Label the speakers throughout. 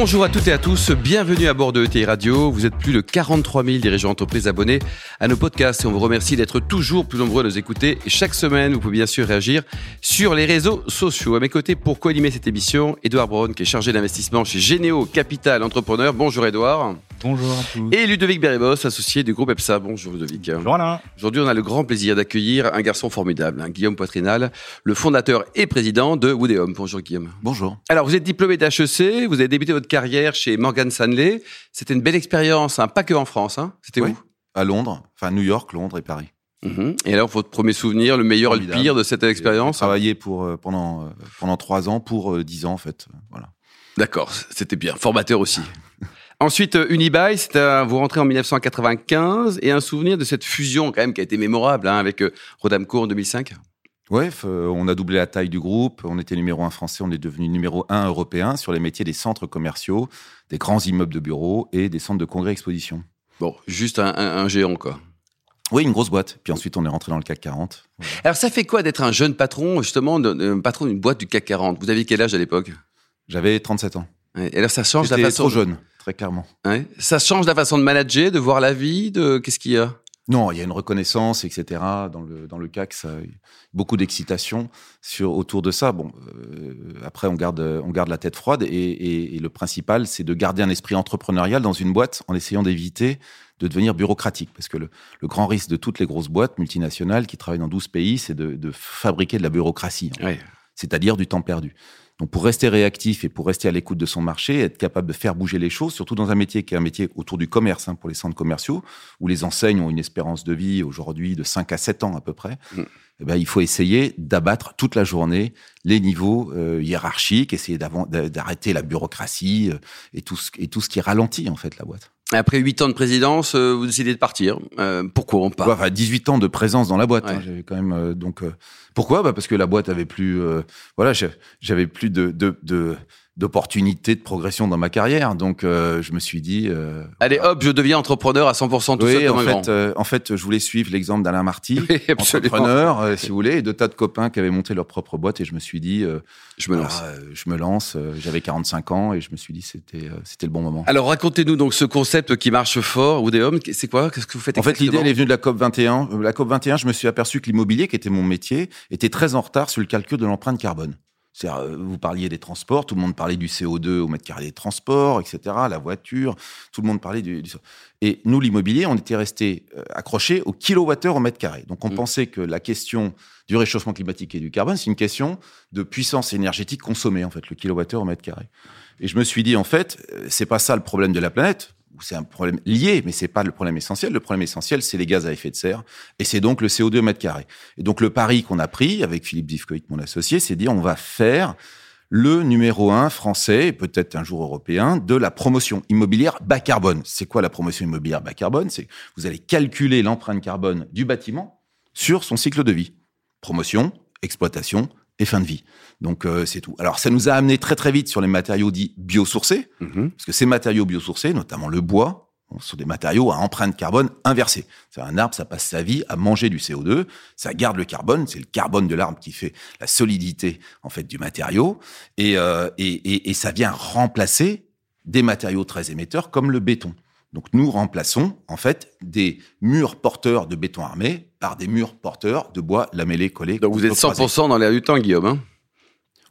Speaker 1: Bonjour à toutes et à tous, bienvenue à bord de ETI Radio. Vous êtes plus de 43 000 dirigeants d'entreprises abonnés à nos podcasts et on vous remercie d'être toujours plus nombreux à nous écouter. Et chaque semaine, vous pouvez bien sûr réagir sur les réseaux sociaux. À mes côtés, pour co-animer cette émission, Edouard Braun, qui est chargé d'investissement chez Généo Capital Entrepreneur. Bonjour Edouard.
Speaker 2: Bonjour à tous.
Speaker 1: Et Ludovic Beribos, associé du groupe EPSA. Bonjour Ludovic.
Speaker 2: Bonjour Alain.
Speaker 1: Aujourd'hui, on a le grand plaisir d'accueillir un garçon formidable, hein, Guillaume Poitrinal, le fondateur et président de Woodéum. Bonjour Guillaume.
Speaker 3: Bonjour.
Speaker 1: Alors, vous êtes diplômé d'HEC, vous avez débuté votre carrière chez Morgan Stanley. C'était une belle expérience, hein, pas que en France. Hein. C'était
Speaker 3: Oui.
Speaker 1: où?
Speaker 3: À Londres, enfin New York, Londres et Paris.
Speaker 1: Mhm. Et alors, votre premier souvenir, le meilleur et le
Speaker 3: Formidable.
Speaker 1: pire de cette
Speaker 3: J'ai
Speaker 1: expérience?
Speaker 3: travaillé pour euh, pendant euh, pendant trois ans pour euh, dix ans en fait. Voilà.
Speaker 1: D'accord, c'était bien. Formateur aussi. Ensuite, euh, Unibail, c'est vous rentrez en 1995 et un souvenir de cette fusion quand même qui a été mémorable hein, avec euh, Rodamco en 2005.
Speaker 3: Ouais, euh, on a doublé la taille du groupe. On était numéro un français, on est devenu numéro un européen sur les métiers des centres commerciaux, des grands immeubles de bureaux et des centres de congrès-exposition.
Speaker 1: Bon, juste un, un- un géant quoi.
Speaker 3: Oui, une grosse boîte. Puis ensuite, on est rentré dans le CAC 40.
Speaker 1: Alors, ça fait quoi d'être un jeune patron, justement, de- patron d'une boîte du CAC 40 Vous aviez quel âge à l'époque?
Speaker 3: J'avais 37 ans.
Speaker 1: Et alors, ça change la
Speaker 3: J'étais
Speaker 1: façon.
Speaker 3: trop jeune, très clairement.
Speaker 1: Ouais. Ça change la façon de manager, de voir la vie, de qu'est-ce qu'il y a?
Speaker 3: Non, il y a une reconnaissance, etc. Dans le, dans le CAC, ça, beaucoup d'excitation sur, autour de ça. Bon, euh, après, on garde, on garde la tête froide et, et- et le principal, c'est de garder un esprit entrepreneurial dans une boîte en essayant d'éviter de devenir bureaucratique. Parce que le, le grand risque de toutes les grosses boîtes multinationales qui travaillent dans 12 pays, c'est de, de fabriquer de la bureaucratie,
Speaker 1: Ouais.
Speaker 3: c'est-à-dire du temps perdu. Donc, pour rester réactif et pour rester à l'écoute de son marché, être capable de faire bouger les choses, surtout dans un métier qui est un métier autour du commerce, hein, pour les centres commerciaux, où les enseignes ont une espérance de vie aujourd'hui de 5 à 7 ans à peu près,
Speaker 1: Mm.
Speaker 3: Eh ben, il faut essayer d'abattre toute la journée les niveaux euh, hiérarchiques, essayer d'arrêter la bureaucratie euh, et, tout ce, et tout ce qui ralentit en fait la boîte.
Speaker 1: Après huit ans de présidence, euh, vous décidez de partir. Euh, pourquoi on part?
Speaker 3: Ouais, enfin, 18 ans de présence dans la boîte.
Speaker 1: Ouais.
Speaker 3: hein, j'avais quand même euh, donc euh, pourquoi? Bah parce que la boîte avait plus euh, voilà j'avais plus de de, de d'opportunités de progression dans ma carrière donc euh, je me suis dit euh,
Speaker 1: Allez hop, je deviens entrepreneur à 100% tout
Speaker 3: oui,
Speaker 1: seul
Speaker 3: en
Speaker 1: grand.
Speaker 3: fait, euh, en fait, je voulais suivre l'exemple d'Alain Marty,
Speaker 1: Oui,
Speaker 3: entrepreneur, euh, si vous voulez, et de tas de copains qui avaient monté leur propre boîte, et je me suis dit, euh,
Speaker 1: Je me lance.
Speaker 3: voilà, euh, je me lance. euh, J'avais 45 ans, et je me suis dit, c'était, euh, c'était le bon moment.
Speaker 1: Alors racontez-nous donc ce concept qui marche fort, Woodéum, c'est quoi Qu'est-ce que vous faites
Speaker 3: En fait, l'idée, elle est venue de la COP 21. Euh, La COP 21, je me suis aperçu que l'immobilier, qui était mon métier, était très en retard sur le calcul de l'empreinte carbone. Euh, vous parliez des transports, tout le monde parlait du CO2 au mètre carré des transports, etc., la voiture, tout le monde parlait du... du- Et nous, l'immobilier, on était resté euh, accroché au kilowattheure au mètre carré. Donc, on
Speaker 1: Mm.
Speaker 3: pensait que la question du réchauffement climatique et du carbone, c'est une question de puissance énergétique consommée, en fait, le kilowattheure au mètre carré. Et je me suis dit, en fait, euh, c'est pas ça le problème de la planète, c'est un problème lié, mais c'est pas le problème essentiel. Le problème essentiel, c'est les gaz à effet de serre, et c'est donc le CO2 au mètre carré. Et donc, le pari qu'on a pris avec Philippe Zivkovic, mon associé, c'est dire, on va faire le numéro un français, et peut-être un jour européen, de la promotion immobilière bas carbone. C'est quoi la promotion immobilière bas carbone? C'est vous allez calculer l'empreinte carbone du bâtiment sur son cycle de vie. Promotion, exploitation et fin de vie. Donc euh, c'est tout. Alors ça nous a amené très très vite sur les matériaux dits biosourcés,
Speaker 1: Mhm.
Speaker 3: parce que ces matériaux biosourcés, notamment le bois, sont des matériaux à empreinte carbone inversée. C'est un arbre, ça passe sa vie à manger du CO2, ça garde le carbone, c'est le carbone de l'arbre qui fait la solidité en fait du matériau, et, euh, et, et, et ça vient remplacer des matériaux très émetteurs comme le béton. Donc nous remplaçons en fait des murs porteurs de béton armé par des murs porteurs de bois lamellé collé.
Speaker 1: Donc vous êtes 100% dans l'air du temps, Guillaume. hein?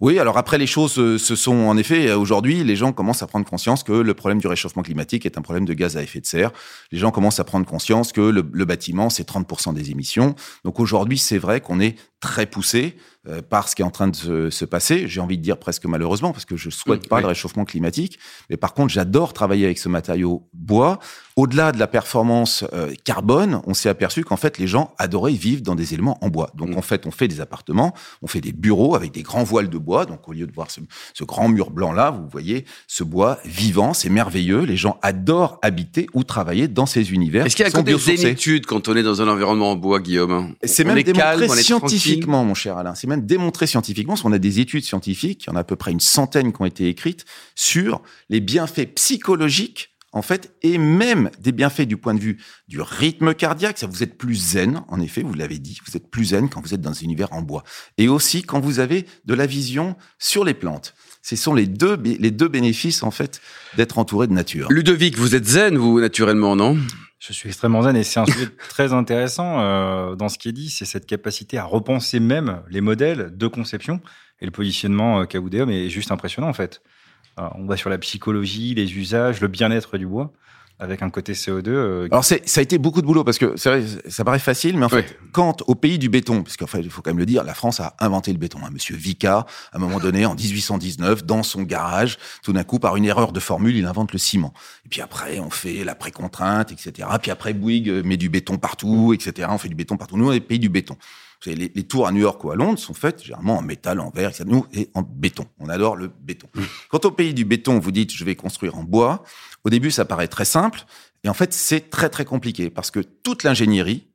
Speaker 3: Oui, alors après les choses euh, se sont en effet euh, aujourd'hui les gens commencent à prendre conscience que le problème du réchauffement climatique est un problème de gaz à effet de serre. Les gens commencent à prendre conscience que le, le bâtiment c'est 30% des émissions. Donc aujourd'hui c'est vrai qu'on est très poussé euh, par ce qui est en train de se, se passer. J'ai envie de dire presque malheureusement parce que je souhaite
Speaker 1: Mmh,
Speaker 3: pas
Speaker 1: oui.
Speaker 3: le réchauffement climatique, mais par contre j'adore travailler avec ce matériau bois. Au-delà de la performance euh, carbone, on s'est aperçu qu'en fait les gens adoraient vivre dans des éléments en bois. Donc
Speaker 1: Mmh.
Speaker 3: en fait on fait des appartements, on fait des bureaux avec des grands voiles de bois. Donc au lieu de voir ce, ce grand mur blanc là, vous voyez ce bois vivant, c'est merveilleux. Les gens adorent habiter ou travailler dans ces univers.
Speaker 1: Est-ce qu'il y a
Speaker 3: qui sont
Speaker 1: quand on est dans un environnement en bois, Guillaume?
Speaker 3: C'est même
Speaker 1: est
Speaker 3: démontré
Speaker 1: calme.
Speaker 3: Scientifiquement, mon cher Alain. C'est même démontré scientifiquement, parce qu'on a des études scientifiques, il y en a à peu près une centaine qui ont été écrites sur les bienfaits psychologiques en fait, et même des bienfaits du point de vue du rythme cardiaque. Ça, vous êtes plus zen, en effet, vous l'avez dit, vous êtes plus zen quand vous êtes dans un univers en bois. Et aussi quand vous avez de la vision sur les plantes. Ce sont les deux, les deux bénéfices, en fait, d'être entouré de nature.
Speaker 1: Ludovic, vous êtes zen, vous, naturellement, non?
Speaker 2: Je suis extrêmement zen et c'est un sujet très intéressant euh, dans ce qui est dit, c'est cette capacité à repenser même les modèles de conception et le positionnement euh, est juste impressionnant en fait. Euh, on va sur la psychologie, les usages, le bien-être du bois avec un côté CO2.
Speaker 3: Euh, Alors c'est ça a été beaucoup de boulot parce que vrai, ça paraît facile, mais en fait, quand au pays du béton, parce qu'en fait il faut quand même le dire, la France a inventé le béton. Hein. Monsieur Vica, à un moment donné, en 1819, dans son garage, tout d'un coup, par une erreur de formule, il invente le ciment. Et puis après, on fait la précontrainte, etc. Puis après, Bouygues met du béton partout, etc. On fait du béton partout. Nous, on est le pays du béton. Les, les, tours à New York ou à Londres sont faites généralement en métal, en verre, etc. Nous, et en béton. On adore le béton. Mmh. Quand au pays du béton, vous dites je vais construire en bois, au début, ça paraît très simple. Et en fait, c'est très, très compliqué parce que toute l'ingénierie,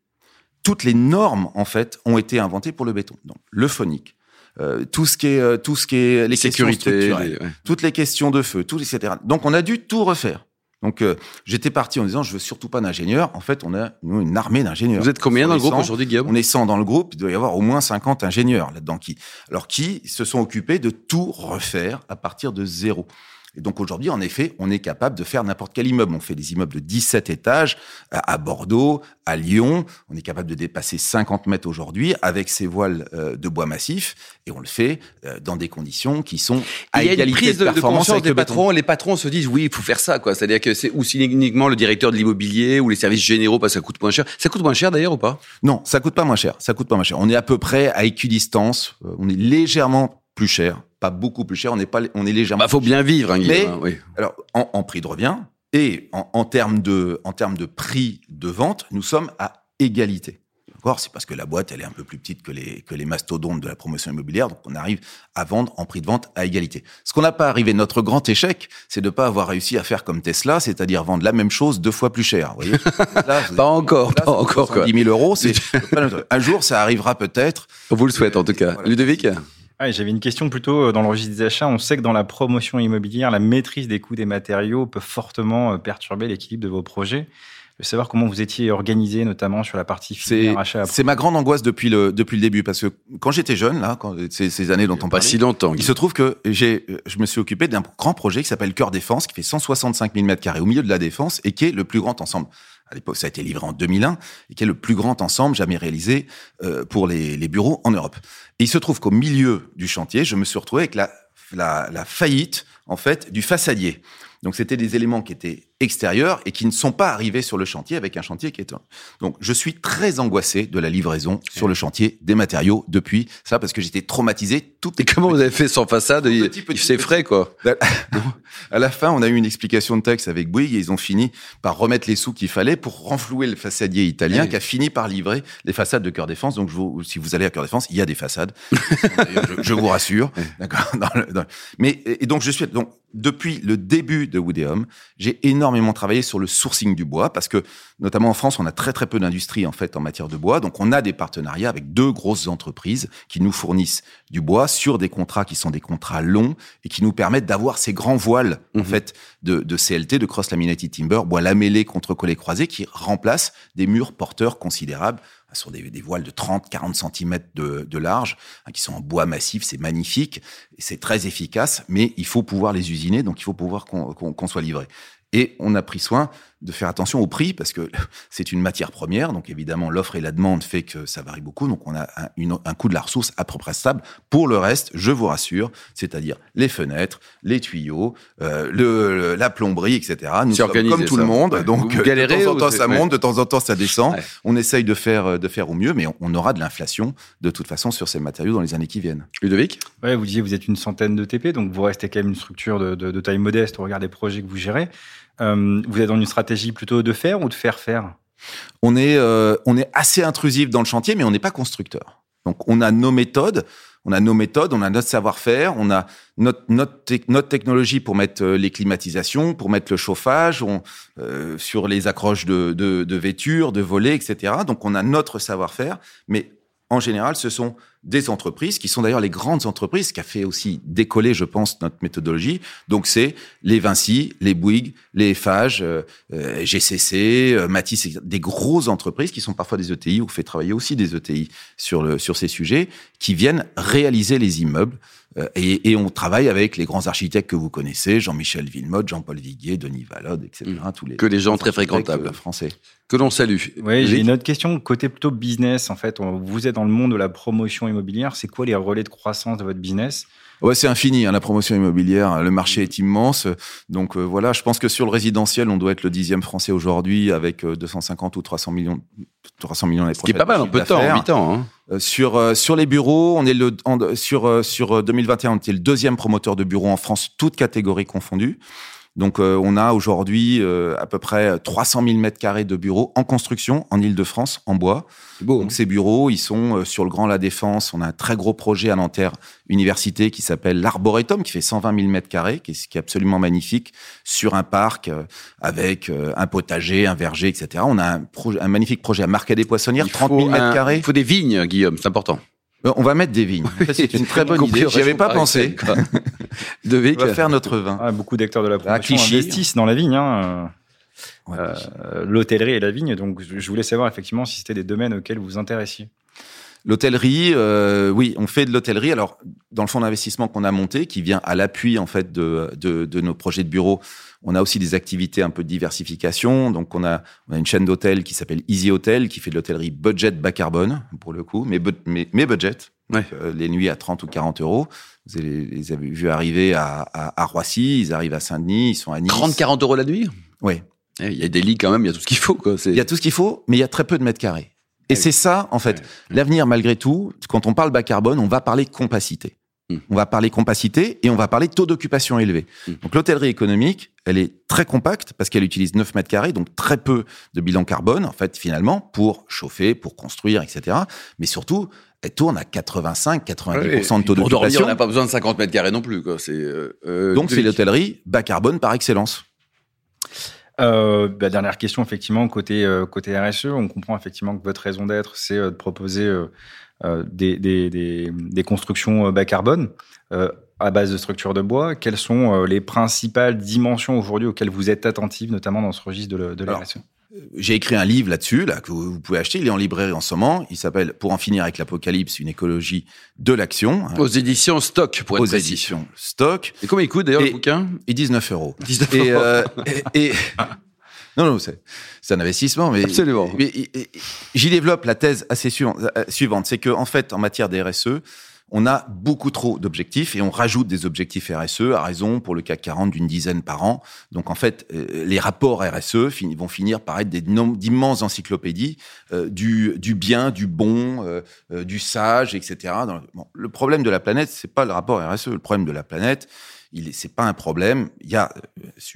Speaker 3: toutes les normes, en fait, ont été inventées pour le béton. Donc, le phonique, euh, tout ce qui est, euh, tout ce qui est les Sécurité, questions toutes les questions de feu, tout, etc. Donc, on a dû tout refaire. Donc, euh, j'étais parti en disant, je veux surtout pas d'ingénieurs. En fait, on a nous, une armée d'ingénieurs.
Speaker 1: Vous êtes combien dans le groupe aujourd'hui, Guillaume
Speaker 3: On est 100 dans le groupe. Il doit y avoir au moins 50 ingénieurs là-dedans qui, alors qui se sont occupés de tout refaire à partir de zéro. Et donc aujourd'hui, en effet, on est capable de faire n'importe quel immeuble. On fait des immeubles de 17 étages à Bordeaux, à Lyon. On est capable de dépasser 50 mètres aujourd'hui avec ces voiles euh, de bois massif. Et on le fait euh, dans des conditions qui sont à
Speaker 1: il y a
Speaker 3: égalité
Speaker 1: une prise de,
Speaker 3: performance
Speaker 1: des le patrons. Les patrons se disent oui, il faut faire ça. quoi. C'est-à-dire que c'est aussi uniquement le directeur de l'immobilier ou les services généraux parce que ça coûte moins cher. Ça coûte moins cher d'ailleurs ou pas?
Speaker 3: Non, ça coûte pas moins cher. Ça coûte pas moins cher. On est à peu près à équidistance. Euh, on est légèrement plus cher pas beaucoup plus cher. On n'est pas, on est légèrement.
Speaker 1: Bah, faut bien vivre, hein,
Speaker 3: Mais,
Speaker 1: hein, oui.
Speaker 3: alors, en, prix de revient et en, en, termes de, en termes de prix de vente, nous sommes à égalité. C'est parce que la boîte, elle est un peu plus petite que les, que les mastodontes de la promotion immobilière, donc on arrive à vendre en prix de vente à égalité. Ce qu'on n'a pas arrivé, notre grand échec, c'est de ne pas avoir réussi à faire comme Tesla, c'est-à-dire vendre la même chose deux fois plus cher. Vous voyez?
Speaker 1: Pas encore, pas encore. Quoi.
Speaker 3: 10 000 euros, c'est un jour, ça arrivera peut-être.
Speaker 1: On vous le souhaite en tout cas. Ludovic?
Speaker 2: Ah, J'avais une question plutôt euh, dans le registre des achats. On sait que dans la promotion immobilière, la maîtrise des coûts des matériaux peut fortement euh, perturber l'équilibre de vos projets. Je veux savoir comment vous étiez organisé, notamment sur la partie
Speaker 3: filière achat. C'est ma grande angoisse depuis le depuis le début, parce que quand j'étais jeune, là, quand ces, ces années dont on
Speaker 1: pas si longtemps,
Speaker 3: il se trouve que j'ai, je me suis occupé d'un grand projet qui s'appelle Cœur Défense, qui fait 165 000 mètres carrés au milieu de la défense et qui est le plus grand ensemble à l'époque, ça a été livré en 2001, et qui est le plus grand ensemble jamais réalisé euh, pour les, les, bureaux en Europe. Et il se trouve qu'au milieu du chantier, je me suis retrouvé avec la, la, la faillite, en fait, du façadier. Donc c'était des éléments qui étaient extérieurs et qui ne sont pas arrivés sur le chantier avec un chantier qui est donc je suis très angoissé de la livraison sur le chantier des matériaux depuis ça parce que j'étais traumatisé.
Speaker 1: Tout et comment vous avez fait sans façade? C'est frais quoi.
Speaker 3: À la fin on a eu une explication de texte avec Bouygues et ils ont fini par remettre les sous qu'il fallait pour renflouer le façadier italien qui a fini par livrer les façades de Cœur Défense. Donc je vous, si vous allez à Cœur Défense il y a des façades. Je, je, vous rassure. D'accord? Mais et donc je suis donc depuis le début de Woodéum, j'ai énormément travaillé sur le sourcing du bois parce que, notamment en France, on a très très peu d'industrie en fait en matière de bois. Donc, on a des partenariats avec deux grosses entreprises qui nous fournissent du bois sur des contrats qui sont des contrats longs et qui nous permettent d'avoir ces grands voiles en mhm. fait de, de, CLT, de cross laminated timber, bois lamellé contre collé croisé, qui remplacent des murs porteurs considérables sur des, des, voiles de 30, 40 cm de, de large, hein, qui sont en bois massif, c'est magnifique, c'est très efficace, mais il faut pouvoir les usiner, donc il faut pouvoir qu'on soit livré. Et on a pris soin de faire attention au prix parce que c'est une matière première. Donc évidemment, l'offre et la demande fait que ça varie beaucoup. Donc on a un, un coût de la ressource à peu près stable. Pour le reste, je vous rassure, c'est-à-dire les fenêtres, les tuyaux, euh, le, la plomberie, etc. Nous sommes comme tout le monde. Donc vous de temps en temps ça monte, de temps en temps ça descend. On essaye de faire de faire au mieux, mais on, aura de l'inflation de toute façon sur ces matériaux dans les années qui viennent.
Speaker 1: Ludovic?
Speaker 2: Ouais, vous disiez vous êtes une centaine de TP, donc vous restez quand même une structure de, de, de taille modeste au regard des projets que vous gérez. Euh, vous êtes dans une stratégie plutôt de faire ou de faire faire?
Speaker 3: On est, euh, on est assez intrusif dans le chantier, mais on n'est pas constructeur. Donc on a nos méthodes, on a nos méthodes, on a notre savoir-faire, on a notre, notre, notre, technologie pour mettre euh, les climatisations, pour mettre le chauffage, sur les accroches de, de, de vêtures, de volets, etc. Donc on a notre savoir-faire, mais en général, ce sont des entreprises qui sont d'ailleurs les grandes entreprises qui a fait aussi décoller, je pense, notre méthodologie. Donc c'est les Vinci, les Bouygues, les Eiffage, euh, euh, GCC, euh, Matisse, des grosses entreprises qui sont parfois des ETI ou fait travailler aussi des ETI sur le sur ces sujets, qui viennent réaliser les immeubles. Euh, et, et, on travaille avec les grands architectes que vous connaissez, Jean-Michel Villemotte, Jean-Paul Viguier, Denis Valode, etc.
Speaker 1: Mmh.
Speaker 3: Tous les
Speaker 1: que des gens très fréquentables
Speaker 3: français.
Speaker 1: Que l'on salue.
Speaker 2: Oui, j'ai une autre question côté plutôt business. En fait, vous êtes dans le monde de la promotion immobilière. C'est quoi les relais de croissance de votre business?
Speaker 3: Ouais, c'est infini, hein, la promotion immobilière. Le marché est immense. Donc euh, voilà, je pense que sur le résidentiel, on doit être le dixième français aujourd'hui avec euh, 250 ou 300 millions, 300 millions l'année
Speaker 1: Ce qui est pas mal en peu de temps, en 8 ans. Hein.
Speaker 3: Euh, sur euh, sur les bureaux, on est le en, sur euh, sur 2021, on était le deuxième promoteur de bureaux en France, toutes catégories confondues. Donc, euh, on a aujourd'hui euh, à peu près 300 000 mètres carrés de bureaux en construction en Ile-de-France, en bois.
Speaker 1: Beau,
Speaker 3: Donc, ces bureaux, ils sont euh, sur le Grand La Défense. On a un très gros projet à Nanterre Université qui s'appelle l'Arboretum, qui fait 120 000 mètres carrés, qui est, qui est absolument magnifique, sur un parc euh, avec euh, un potager, un verger, etc. On a un, un magnifique projet à Marquet des Poissonnières,
Speaker 1: Il
Speaker 3: 30
Speaker 1: faut
Speaker 3: 000 mètres carrés.
Speaker 1: Il faut des vignes, Guillaume, c'est important.
Speaker 3: Euh, On va mettre des vignes. C'est une très bonne idée. J'y avais pas pensé.
Speaker 1: quoi. De
Speaker 3: On
Speaker 1: Vic.
Speaker 3: va faire notre vin.
Speaker 2: Ah, Beaucoup d'acteurs de la promotion
Speaker 3: Clichy.
Speaker 2: investissent dans la vigne. Hein.
Speaker 3: Ouais.
Speaker 2: Euh, L'hôtellerie et la vigne. Donc, je je voulais savoir effectivement si c'était des domaines auxquels vous vous intéressiez.
Speaker 3: L'hôtellerie, euh, oui, on fait de l'hôtellerie. Alors, dans le fonds d'investissement qu'on a monté, qui vient à l'appui en fait de, de, de nos projets de bureau, on a aussi des activités un peu de diversification. Donc, on a, on a une chaîne d'hôtels qui s'appelle Easy Hotel, qui fait de l'hôtellerie budget bas carbone, pour le coup, mais, bu- mais, mais budget.
Speaker 1: Ouais.
Speaker 3: Euh, les nuits à 30 ou 40 euros. Vous les avez vus arriver à, à, à Roissy, ils arrivent à Saint-Denis, ils sont à Nice.
Speaker 1: 30, 40 euros la nuit?
Speaker 3: Oui.
Speaker 1: Eh, Il y a des lits quand même, il y a tout ce qu'il faut. Quoi.
Speaker 3: Il y a tout ce qu'il faut, mais il y a très peu de mètres carrés. Et
Speaker 1: oui.
Speaker 3: c'est ça, en fait.
Speaker 1: Ouais.
Speaker 3: L'avenir, malgré tout, quand on parle bas carbone, on va parler compacité.
Speaker 1: Hmm.
Speaker 3: On va parler compacité et on va parler taux d'occupation élevé.
Speaker 1: Hmm.
Speaker 3: Donc l'hôtellerie économique, elle est très compacte parce qu'elle utilise 9 mètres carrés, donc très peu de bilan carbone, en fait, finalement, pour chauffer, pour construire, etc. Mais surtout, elle tourne à 85-90%
Speaker 1: Ouais,
Speaker 3: de taux
Speaker 1: Pour dormir, on
Speaker 3: d'occupation.
Speaker 1: n'a pas besoin de 50 mètres carrés non plus. Quoi. Euh, euh,
Speaker 3: Donc c'est l'hôtellerie bas carbone par excellence.
Speaker 2: Euh, bah, dernière question, effectivement, côté, euh, côté RSE, on comprend effectivement que votre raison d'être, c'est euh, de proposer euh, des, des, des, des constructions bas carbone euh, à base de structures de bois. Quelles sont euh, les principales dimensions aujourd'hui auxquelles vous êtes attentifs, notamment dans ce registre de, de la
Speaker 3: Alors,
Speaker 2: RSE
Speaker 3: J'ai écrit un livre là-dessus, là, que vous pouvez acheter. Il est en librairie en ce moment. Il s'appelle Pour en finir avec l'apocalypse, une écologie de l'action. hein,
Speaker 1: Aux éditions Stock, pour être
Speaker 3: aux
Speaker 1: précis.
Speaker 3: éditions Stock.
Speaker 1: Et combien il coûte d'ailleurs le bouquin?
Speaker 3: Et 19 euros.
Speaker 1: 19
Speaker 3: Et,
Speaker 1: euros.
Speaker 3: euh, et, et- non, non, c'est, un investissement, mais,
Speaker 1: Absolument.
Speaker 3: mais- j'y développe la thèse assez su- euh, suivante, c'est que en fait, en matière des RSE, on a beaucoup trop d'objectifs et on rajoute des objectifs RSE à raison pour le CAC 40 d'une dizaine par an. Donc en fait, euh, les rapports RSE vont finir par être des d'immenses encyclopédies euh, du, bien, du bon, euh, du sage, etc. Le, problème de la planète, c'est pas le rapport RSE. Le problème de la planète, c'est pas un problème. Il y a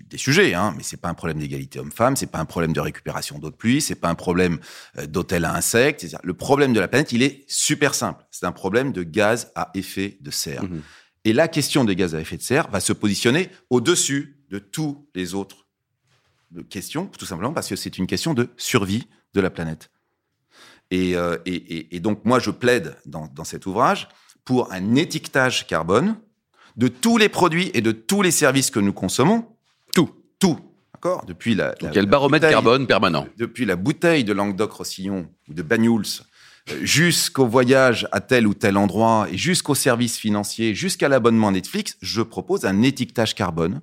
Speaker 3: des sujets, hein, mais c'est pas un problème d'égalité homme-femme, c'est pas un problème de récupération d'eau de pluie, c'est pas un problème euh, d'hôtel à insectes. Le problème de la planète, il est super simple. C'est un problème de gaz à effet de serre.
Speaker 1: Mhm.
Speaker 3: Et la question des gaz à effet de serre va se positionner au-dessus de tous les autres euh, questions, tout simplement parce que c'est une question de survie de la planète. Et, euh, et, et- et donc, moi, je plaide dans, dans cet ouvrage pour un étiquetage carbone de tous les produits et de tous les services que nous consommons. Tout. D'accord Depuis la.
Speaker 1: Donc
Speaker 3: la-
Speaker 1: il y a le
Speaker 3: la
Speaker 1: baromètre
Speaker 3: bouteille-
Speaker 1: carbone permanent.
Speaker 3: depuis la bouteille de Languedoc-Roussillon ou de Banyuls euh, jusqu'au voyage à tel ou tel endroit et jusqu'aux services financiers, jusqu'à l'abonnement Netflix, je propose un étiquetage carbone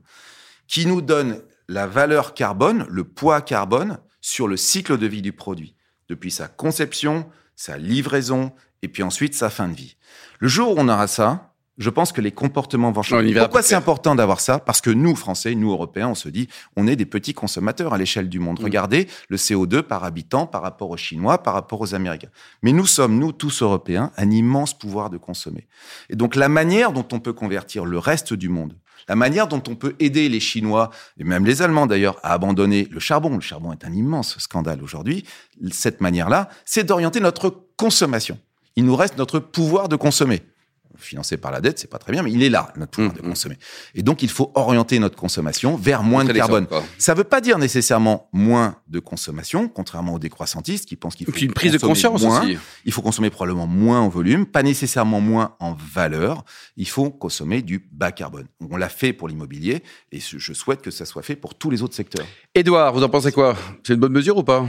Speaker 3: qui nous donne la valeur carbone, le poids carbone sur le cycle de vie du produit, depuis sa conception, sa livraison et puis ensuite sa fin de vie. Le jour où on aura ça, je pense que les comportements vont changer. Pourquoi c'est important d'avoir ça? Parce que nous, Français, nous, Européens, on se dit, on est des petits consommateurs à l'échelle du monde.
Speaker 1: Mm.
Speaker 3: Regardez le CO2 par habitant par rapport aux Chinois, par rapport aux Américains. Mais nous sommes, nous, tous Européens, un immense pouvoir de consommer. Et donc, la manière dont on peut convertir le reste du monde, la manière dont on peut aider les Chinois, et même les Allemands d'ailleurs, à abandonner le charbon, le charbon est un immense scandale aujourd'hui, cette manière-là, c'est d'orienter notre consommation. Il nous reste notre pouvoir de consommer. Financé par la dette, c'est pas très bien, mais il est là, notre pouvoir
Speaker 1: Mmh,
Speaker 3: de
Speaker 1: mmh.
Speaker 3: consommer. Et donc, il faut orienter notre consommation vers moins de carbone. Ça veut pas dire nécessairement moins de consommation, contrairement aux décroissantistes qui pensent qu'il faut
Speaker 1: puis une prise de
Speaker 3: consommer
Speaker 1: conscience
Speaker 3: moins.
Speaker 1: aussi.
Speaker 3: Il faut consommer probablement moins en volume, pas nécessairement moins en valeur. Il faut consommer du bas carbone. On l'a fait pour l'immobilier et je je souhaite que ça soit fait pour tous les autres secteurs.
Speaker 1: Édouard, vous en pensez quoi? C'est une bonne mesure ou pas?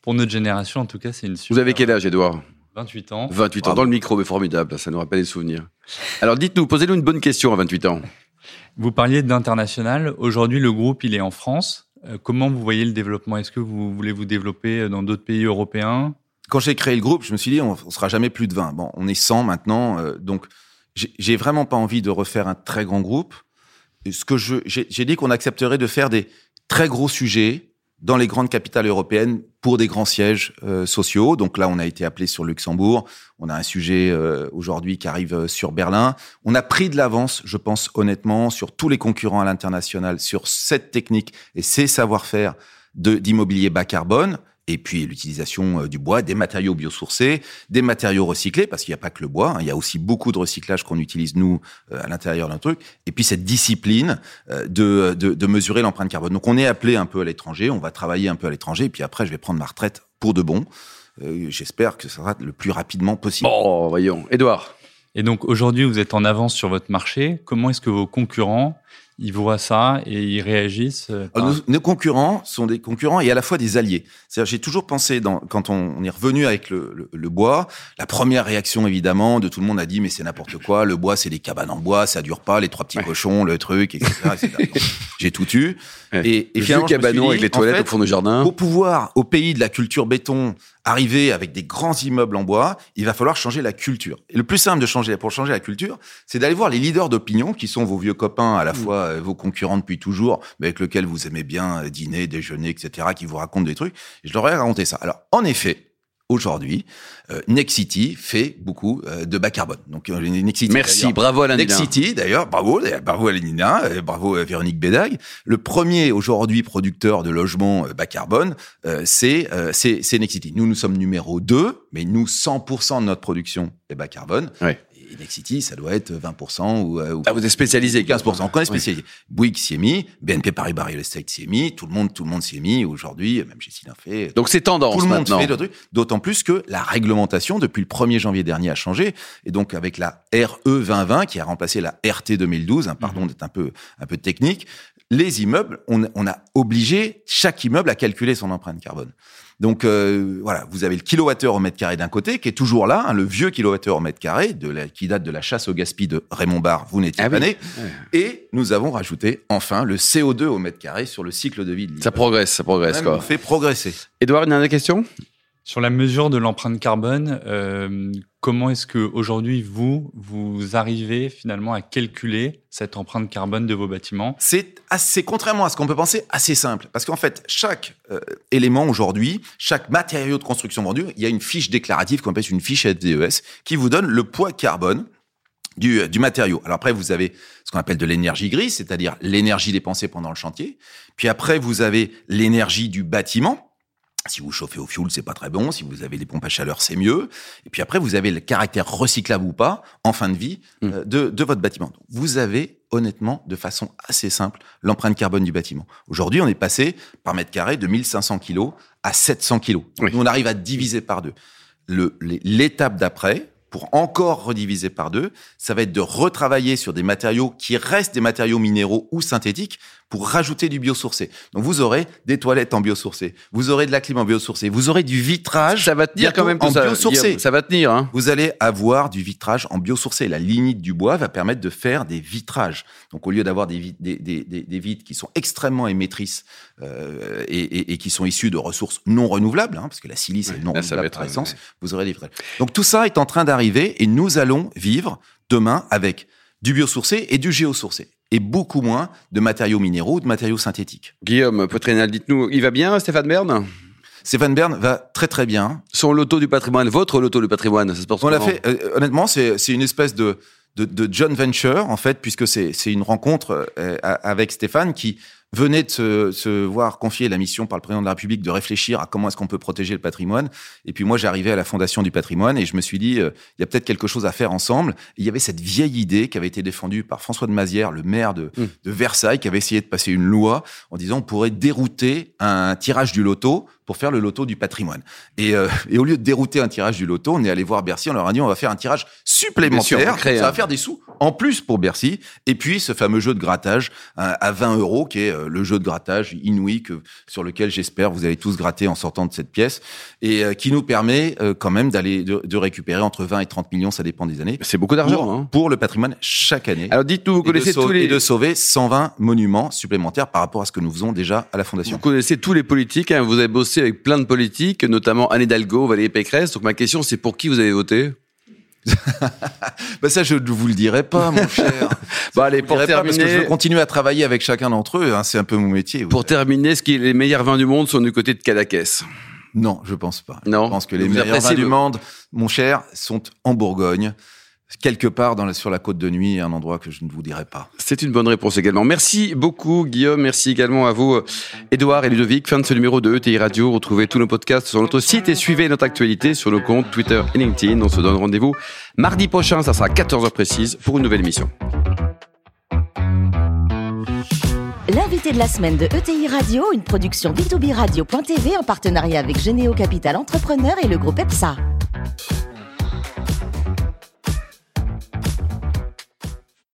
Speaker 4: Pour notre génération, en tout cas, c'est une super.
Speaker 1: Vous avez quel âge, Édouard?
Speaker 4: 28 ans.
Speaker 1: 28 ans, dans le micro, mais formidable, ça nous rappelle des souvenirs. Alors dites-nous, posez-nous une bonne question à 28 ans.
Speaker 4: Vous parliez d'international. Aujourd'hui, le groupe, il est en France. Euh, comment vous voyez le développement? Est-ce que vous voulez vous développer dans d'autres pays européens?
Speaker 3: Quand j'ai créé le groupe, je me suis dit, on, on sera jamais plus de 20. Bon, on est 100 maintenant, euh, donc j'ai- vraiment pas envie de refaire un très grand groupe. Ce que j'ai dit qu'on accepterait de faire des très gros sujets dans les grandes capitales européennes pour des grands sièges euh, sociaux. Donc là, on a été appelé sur Luxembourg. On a un sujet euh, aujourd'hui qui arrive euh, sur Berlin. On a pris de l'avance, je pense honnêtement, sur tous les concurrents à l'international, sur cette technique et ces savoir-faire d'immobilier bas carbone. Et puis l'utilisation euh, du bois, des matériaux biosourcés, des matériaux recyclés, parce qu'il n'y a pas que le bois, hein, il y a aussi beaucoup de recyclage qu'on utilise nous euh, à l'intérieur d'un truc. Et puis cette discipline euh, de, de, de mesurer l'empreinte carbone. Donc on est appelé un peu à l'étranger, on va travailler un peu à l'étranger, et puis après je vais prendre ma retraite pour de bon. Euh, J'espère que ça sera le plus rapidement possible.
Speaker 1: Oh, voyons. Édouard,
Speaker 4: Et donc aujourd'hui, vous êtes en avance sur votre marché. Comment est-ce que vos concurrents, ils voient ça et ils réagissent euh, par-
Speaker 3: Alors, nos, nos concurrents sont des concurrents et à la fois des alliés. C'est-à-dire, j'ai toujours pensé, dans, quand on, on est revenu avec le, le- le bois, la première réaction évidemment de tout le monde a dit mais c'est n'importe quoi, le bois c'est des cabanes en bois, ça dure pas, les trois petits
Speaker 1: Ouais.
Speaker 3: cochons, le truc, etc. etc. Donc, j'ai tout eu.
Speaker 1: Ouais.
Speaker 3: Et, et
Speaker 1: le vieux
Speaker 3: finalement, je me suis
Speaker 1: cabanon
Speaker 3: dit,
Speaker 1: avec les
Speaker 3: en
Speaker 1: toilettes
Speaker 3: fait,
Speaker 1: au fond du jardin.
Speaker 3: Pour pouvoir, au pays de la culture béton, arriver avec des grands immeubles en bois, il va falloir changer la culture. Et le plus simple de changer, pour changer la culture, c'est d'aller voir les leaders d'opinion, qui sont vos vieux copains, à la fois euh, vos concurrents depuis toujours, mais avec lesquels vous aimez bien euh, dîner, déjeuner, etc., qui vous racontent des trucs. Je leur ai raconté ça. Alors, en effet, aujourd'hui, euh, Nexity fait beaucoup euh, de bas carbone. Donc, euh, Nexity,
Speaker 1: Merci, bravo Alain.
Speaker 3: Nexity, d'ailleurs, bravo, bravo à Lénina, euh, bravo à Véronique Bédag. Le premier aujourd'hui producteur de logements bas carbone, c'est c'est c'est Nexity. Nous, nous sommes numéro 2, mais nous, 100% de notre production est bas carbone.
Speaker 1: Ouais.
Speaker 3: Nexity, ça doit être 20% ou, euh, ou
Speaker 1: Ah, vous êtes spécialisé.
Speaker 3: 15%. On est spécialisé. Bouygues s'y est mis, BNP Paribas Real Estate s'y est mis, tout le monde, tout le monde s'y est mis. Aujourd'hui, même Jessie l'a fait.
Speaker 1: Donc c'est tendance
Speaker 3: Tout le monde
Speaker 1: maintenant.
Speaker 3: fait. D'autant plus que la réglementation, depuis le 1er janvier dernier, a changé. Et donc, avec la RE 2020, qui a remplacé la RT 2012, hein,
Speaker 1: Mhm.
Speaker 3: pardon d'être un peu, un peu technique, les immeubles, on, on a obligé chaque immeuble à calculer son empreinte carbone. Donc euh, voilà, vous avez le kilowattheure au mètre carré d'un côté, qui est toujours là, hein, le vieux kilowattheure au mètre carré, de la, qui date de la chasse au gaspille de Raymond Barre, vous n'étiez
Speaker 1: Ah
Speaker 3: pas
Speaker 1: oui.
Speaker 3: né. Et nous avons rajouté enfin le CO2 au mètre carré sur le cycle de vie de
Speaker 1: Ça progresse, ça progresse.
Speaker 3: Même,
Speaker 1: Quoi.
Speaker 3: on fait progresser.
Speaker 1: Édouard, une dernière question?
Speaker 4: Sur la mesure de l'empreinte carbone, euh, comment est-ce que aujourd'hui vous vous arrivez finalement à calculer cette empreinte carbone de vos bâtiments?
Speaker 3: C'est assez, contrairement à ce qu'on peut penser, assez simple. Parce qu'en fait, chaque euh, élément aujourd'hui, chaque matériau de construction vendu, il y a une fiche déclarative qu'on appelle une fiche FDES qui vous donne le poids carbone du, du matériau. Alors après, vous avez ce qu'on appelle de l'énergie grise, c'est-à-dire l'énergie dépensée pendant le chantier. Puis après, vous avez l'énergie du bâtiment. Si vous chauffez au fioul, c'est pas très bon. Si vous avez des pompes à chaleur, c'est mieux. Et puis après, vous avez le caractère recyclable ou pas en fin de vie euh, de, de votre bâtiment. Donc, vous avez honnêtement, de façon assez simple, l'empreinte carbone du bâtiment. Aujourd'hui, on est passé par mètre carré de 1500 kilos à 700 kilos. Donc,
Speaker 1: Oui.
Speaker 3: nous, on arrive à diviser par deux. L'étape d'après, pour encore rediviser par deux, ça va être de retravailler sur des matériaux qui restent des matériaux minéraux ou synthétiques pour rajouter du biosourcé. Donc vous aurez des toilettes en biosourcé, vous aurez de la clim en biosourcé, vous aurez du vitrage.
Speaker 1: Ça va tenir quand même tout
Speaker 3: en
Speaker 1: ça.
Speaker 3: biosourcé.
Speaker 1: Ça va tenir. Hein.
Speaker 3: Vous allez avoir du vitrage en biosourcé. La lignite du bois va permettre de faire des vitrages. Donc, au lieu d'avoir des, vit- des, des, des, des vitres qui sont extrêmement émettrices euh, et, et, et qui sont issues de ressources non renouvelables, hein, parce que la silice est non
Speaker 1: là,
Speaker 3: renouvelable par essence, vous aurez des vitrages. Donc, tout ça est en train d'arriver et nous allons vivre demain avec du biosourcé et du géosourcé et beaucoup moins de matériaux minéraux ou de matériaux synthétiques.
Speaker 1: Guillaume Potrénal, dites-nous, il va bien, Stéphane Bern?
Speaker 3: Stéphane Bern va très très bien.
Speaker 1: Son loto du patrimoine, votre loto du patrimoine, ça se porte
Speaker 3: On l'a fait, euh, honnêtement, c'est une espèce de, de, de joint venture, en fait, puisque c'est une rencontre euh, avec Stéphane qui venait de se, se, voir confier la mission par le président de la République de réfléchir à comment est-ce qu'on peut protéger le patrimoine. Et puis moi, j'arrivais à la Fondation du patrimoine et je me suis dit, euh, il y a peut-être quelque chose à faire ensemble. Et il y avait cette vieille idée qui avait été défendue par François de Mazières, le maire de, mmh. de Versailles, qui avait essayé de passer une loi en disant on pourrait dérouter un tirage du loto pour faire le loto du patrimoine. Et, euh, et, au lieu de dérouter un tirage du loto, on est allé voir Bercy, on leur a dit on va faire un tirage supplémentaire, ça va faire des sous en plus pour Bercy. Et puis ce fameux jeu de grattage à 20 euros, qui est euh, le jeu de grattage inouï que, sur lequel j'espère vous allez tous gratter en sortant de cette pièce, et euh, qui nous permet quand même d'aller de, de, récupérer entre 20 et 30 millions, ça dépend des années.
Speaker 1: C'est beaucoup d'argent
Speaker 3: pour,
Speaker 1: hein.
Speaker 3: pour, le patrimoine chaque année.
Speaker 1: Alors dites-nous, vous connaissez
Speaker 3: tous
Speaker 1: les...
Speaker 3: et de sauver 120 monuments supplémentaires par rapport à ce que nous faisons déjà à la Fondation.
Speaker 1: Vous connaissez tous les politiques, hein, vous avez bossé avec plein de politiques, notamment Anne Hidalgo, Valérie Pécresse. Donc ma question, c'est pour qui vous avez voté
Speaker 3: bah ça, je ne vous le dirai pas, mon cher.
Speaker 1: bah allez, pour terminer,
Speaker 3: pas parce que je veux continuer à travailler avec chacun d'entre eux. Hein, c'est un peu mon métier.
Speaker 1: Pour terminer, ce qui est les meilleurs vins du monde sont du côté de Cadaqués.
Speaker 3: Non, je pense pas.
Speaker 1: Non.
Speaker 3: Je pense que les meilleurs vins du monde, mon cher, sont en Bourgogne quelque part dans la, sur la côte de nuit, un endroit que je ne vous dirai pas.
Speaker 1: C'est une bonne réponse également. Merci beaucoup Guillaume, merci également à vous Edouard et Ludovic. Fin de ce numéro de ETI Radio. Retrouvez tous nos podcasts sur notre site et suivez notre actualité sur nos comptes Twitter et LinkedIn. On se donne rendez-vous mardi prochain, ça sera 14h précise pour une nouvelle émission.
Speaker 5: L'invité de la semaine de ETI Radio, une production B2B Radio.tv en partenariat avec Généo Capital Entrepreneur et le groupe EPSA.